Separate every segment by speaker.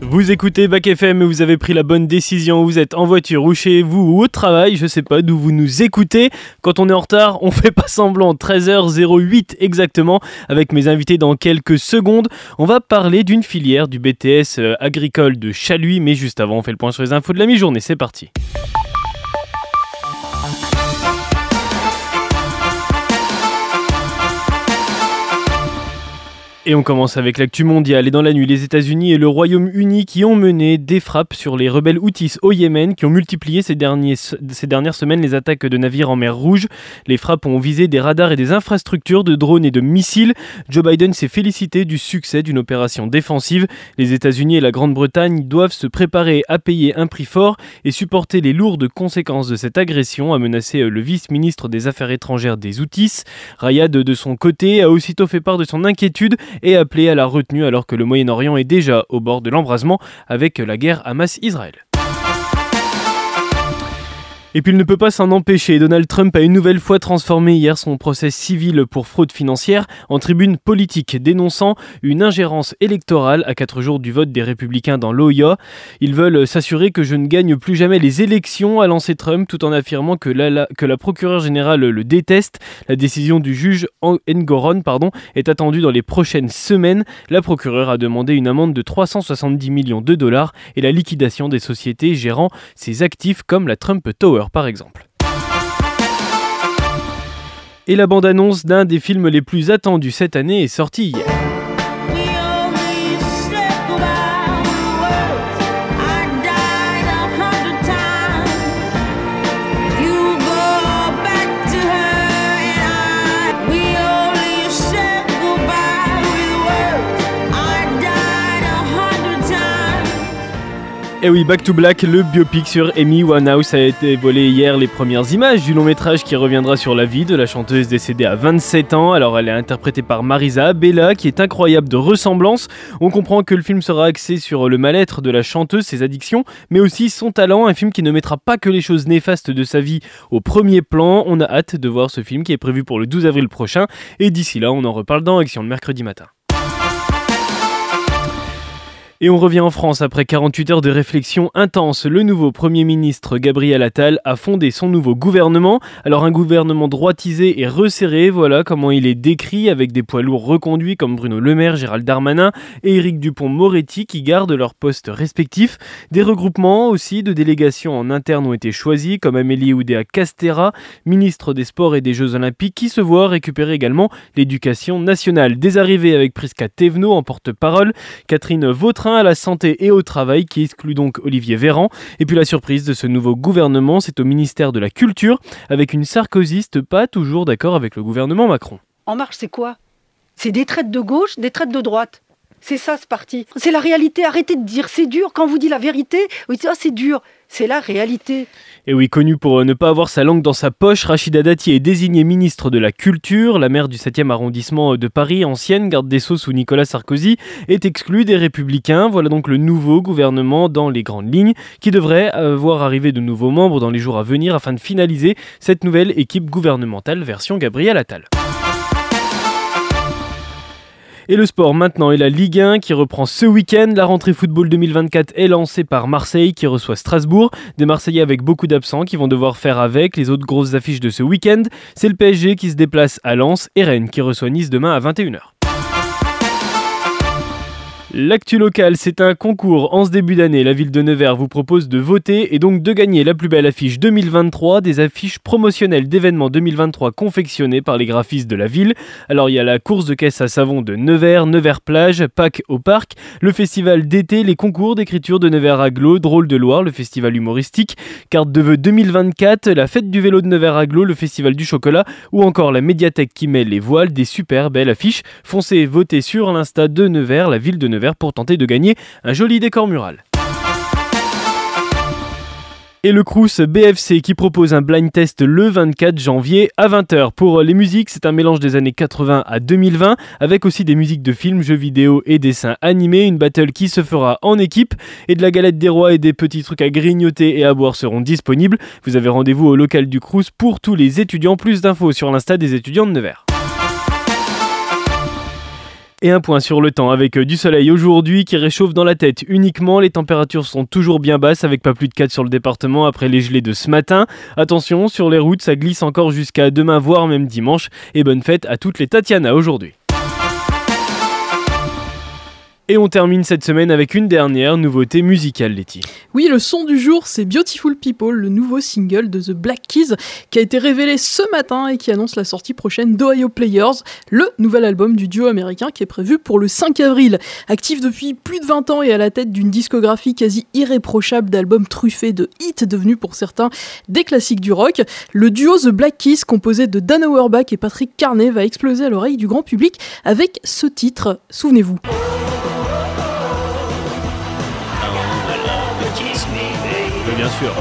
Speaker 1: Vous écoutez Bac FM et vous avez pris la bonne décision. Vous êtes en voiture ou chez vous ou au travail, je sais pas d'où vous nous écoutez. Quand on est en retard, on fait pas semblant. 13h08 exactement. Avec mes invités dans quelques secondes, on va parler d'une filière du BTS euh, agricole de Chaluis. Mais juste avant, on fait le point sur les infos de la mi-journée. C'est parti. Et on commence avec l'actu mondiale. Et dans la nuit, les États-Unis et le Royaume-Uni qui ont mené des frappes sur les rebelles Houthis au Yémen, qui ont multiplié ces, derniers, ces dernières semaines les attaques de navires en mer Rouge. Les frappes ont visé des radars et des infrastructures de drones et de missiles. Joe Biden s'est félicité du succès d'une opération défensive. Les États-Unis et la Grande-Bretagne doivent se préparer à payer un prix fort et supporter les lourdes conséquences de cette agression, a menacé le vice-ministre des Affaires étrangères des Houthis. Rayad, de son côté, a aussitôt fait part de son inquiétude et appelé à la retenue alors que le Moyen-Orient est déjà au bord de l'embrasement avec la guerre Hamas-Israël. Et puis il ne peut pas s'en empêcher. Donald Trump a une nouvelle fois transformé hier son procès civil pour fraude financière en tribune politique, dénonçant une ingérence électorale à quatre jours du vote des républicains dans l'Ohio. Ils veulent s'assurer que je ne gagne plus jamais les élections, a lancé Trump, tout en affirmant que la, que la procureure générale le déteste. La décision du juge Engoron pardon, est attendue dans les prochaines semaines. La procureure a demandé une amende de 370 millions de dollars et la liquidation des sociétés gérant ses actifs comme la Trump Tower par exemple. Et la bande-annonce d'un des films les plus attendus cette année est sortie hier. Et eh oui, Back to Black, le biopic sur Amy Winehouse a été volé hier les premières images du long métrage qui reviendra sur la vie de la chanteuse décédée à 27 ans. Alors elle est interprétée par Marisa Bella qui est incroyable de ressemblance. On comprend que le film sera axé sur le mal-être de la chanteuse, ses addictions, mais aussi son talent, un film qui ne mettra pas que les choses néfastes de sa vie au premier plan. On a hâte de voir ce film qui est prévu pour le 12 avril prochain et d'ici là on en reparle dans Action le mercredi matin. Et on revient en France après 48 heures de réflexion intense. Le nouveau Premier ministre Gabriel Attal a fondé son nouveau gouvernement. Alors un gouvernement droitisé et resserré, voilà comment il est décrit avec des poids lourds reconduits comme Bruno Le Maire, Gérald Darmanin et Éric Dupont-Moretti qui gardent leurs postes respectifs. Des regroupements aussi de délégations en interne ont été choisis comme Amélie Oudéa Castera, ministre des Sports et des Jeux Olympiques qui se voit récupérer également l'éducation nationale. Des arrivées avec Prisca Thévenot en porte-parole, Catherine Vautrin à la santé et au travail qui exclut donc Olivier Véran. Et puis la surprise de ce nouveau gouvernement, c'est au ministère de la Culture, avec une sarkozyste pas toujours d'accord avec le gouvernement Macron.
Speaker 2: En marche, c'est quoi? C'est des traites de gauche, des traites de droite. C'est ça ce parti. C'est la réalité. Arrêtez de dire c'est dur. Quand vous dit la vérité, oui, c'est dur. C'est la réalité.
Speaker 1: Et oui, connu pour euh, ne pas avoir sa langue dans sa poche, Rachida Dati est désignée ministre de la Culture. La maire du 7e arrondissement de Paris, ancienne garde des Sceaux sous Nicolas Sarkozy, est exclue des Républicains. Voilà donc le nouveau gouvernement dans les grandes lignes qui devrait voir arriver de nouveaux membres dans les jours à venir afin de finaliser cette nouvelle équipe gouvernementale version Gabriel Attal. Et le sport maintenant et la Ligue 1 qui reprend ce week-end. La rentrée football 2024 est lancée par Marseille qui reçoit Strasbourg. Des Marseillais avec beaucoup d'absents qui vont devoir faire avec les autres grosses affiches de ce week-end. C'est le PSG qui se déplace à Lens et Rennes qui reçoit Nice demain à 21h. L'actu locale, c'est un concours. En ce début d'année, la ville de Nevers vous propose de voter et donc de gagner la plus belle affiche 2023, des affiches promotionnelles d'événements 2023 confectionnées par les graphistes de la ville. Alors il y a la course de caisse à savon de Nevers, Nevers plage, Pâques au parc, le festival d'été, les concours d'écriture de Nevers Aglo, Drôle de Loire, le festival humoristique, carte de vœux 2024, la fête du vélo de Nevers Aglo, le festival du chocolat ou encore la médiathèque qui met les voiles, des super belles affiches. Foncez voter sur l'insta de Nevers, la ville de Nevers pour tenter de gagner un joli décor mural. Et le Crous BFC qui propose un blind test le 24 janvier à 20h. Pour les musiques, c'est un mélange des années 80 à 2020 avec aussi des musiques de films, jeux vidéo et dessins animés. Une battle qui se fera en équipe et de la galette des rois et des petits trucs à grignoter et à boire seront disponibles. Vous avez rendez-vous au local du Crous pour tous les étudiants. Plus d'infos sur l'insta des étudiants de Nevers. Et un point sur le temps avec euh, du soleil aujourd'hui qui réchauffe dans la tête uniquement. Les températures sont toujours bien basses avec pas plus de 4 sur le département après les gelées de ce matin. Attention, sur les routes, ça glisse encore jusqu'à demain, voire même dimanche. Et bonne fête à toutes les Tatiana aujourd'hui. Et on termine cette semaine avec une dernière nouveauté musicale, Letty.
Speaker 3: Oui, le son du jour, c'est Beautiful People, le nouveau single de The Black Keys, qui a été révélé ce matin et qui annonce la sortie prochaine d'Ohio Players, le nouvel album du duo américain qui est prévu pour le 5 avril. Actif depuis plus de 20 ans et à la tête d'une discographie quasi irréprochable d'albums truffés de hits devenus pour certains des classiques du rock, le duo The Black Keys, composé de Dan Auerbach et Patrick Carney, va exploser à l'oreille du grand public avec ce titre, souvenez-vous.
Speaker 1: Bien sûr.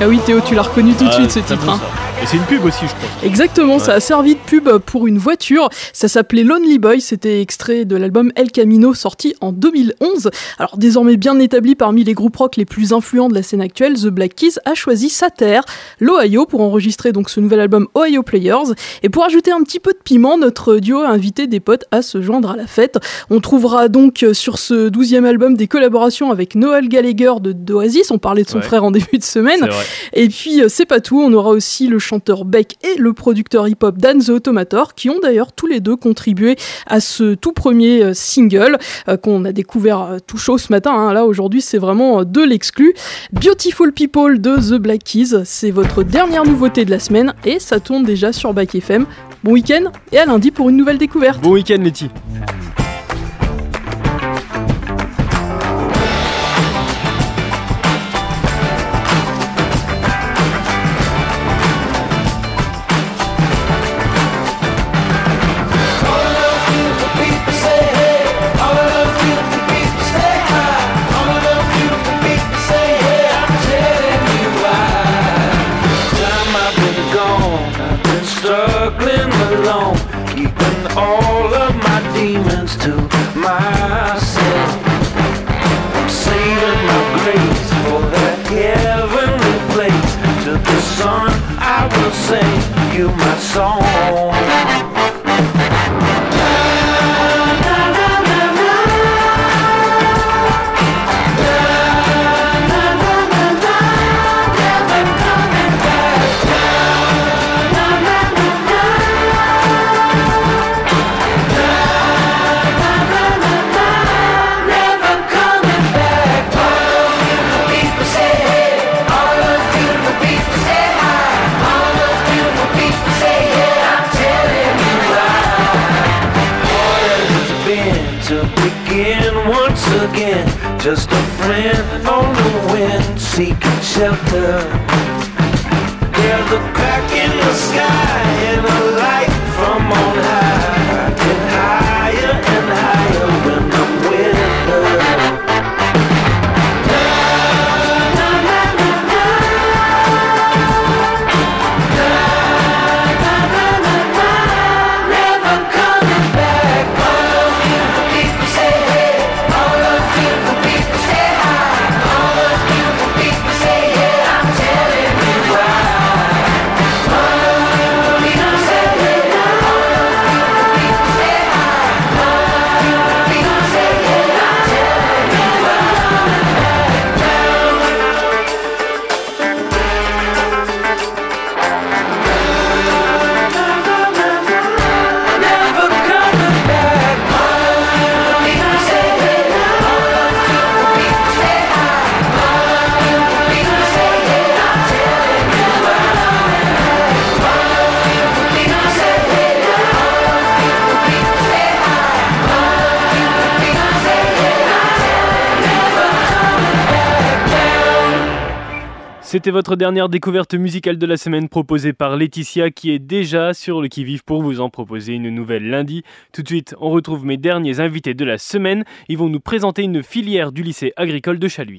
Speaker 3: Ah oui Théo, tu l'as reconnu tout de suite ce titre. Hein.
Speaker 1: Et c'est une pub aussi, je crois.
Speaker 3: Exactement, ça a servi de pub pour une voiture. Ça s'appelait Lonely Boy. C'était extrait de l'album El Camino sorti en 2011. Alors désormais bien établi parmi les groupes rock les plus influents de la scène actuelle, The Black Keys a choisi sa terre, l'Ohio, pour enregistrer donc ce nouvel album Ohio Players. Et pour ajouter un petit peu de piment, notre duo a invité des potes à se joindre à la fête. On trouvera donc sur ce douzième album des collaborations avec Noel Gallagher de d'Oasis. On parlait de son frère en début de semaine. Et puis euh, c'est pas tout, on aura aussi le chanteur Beck et le producteur hip-hop Dan The Automator, qui ont d'ailleurs tous les deux contribué à ce tout premier euh, single euh, qu'on a découvert euh, tout chaud ce matin. Hein. Là, aujourd'hui, c'est vraiment de l'exclu. Beautiful People de The Black Keys, c'est votre dernière nouveauté de la semaine et ça tourne déjà sur Back FM. Bon week-end et à lundi pour une nouvelle découverte.
Speaker 1: Bon week-end, Letty.
Speaker 4: my soul. Seeking shelter. There's a crack in the sky and a light from on high. Get higher and
Speaker 1: C'était votre dernière découverte musicale de la semaine proposée par Laetitia qui est déjà sur le qui-vive pour vous en proposer une nouvelle lundi. Tout de suite, on retrouve mes derniers invités de la semaine. Ils vont nous présenter une filière du lycée agricole de Chaluis.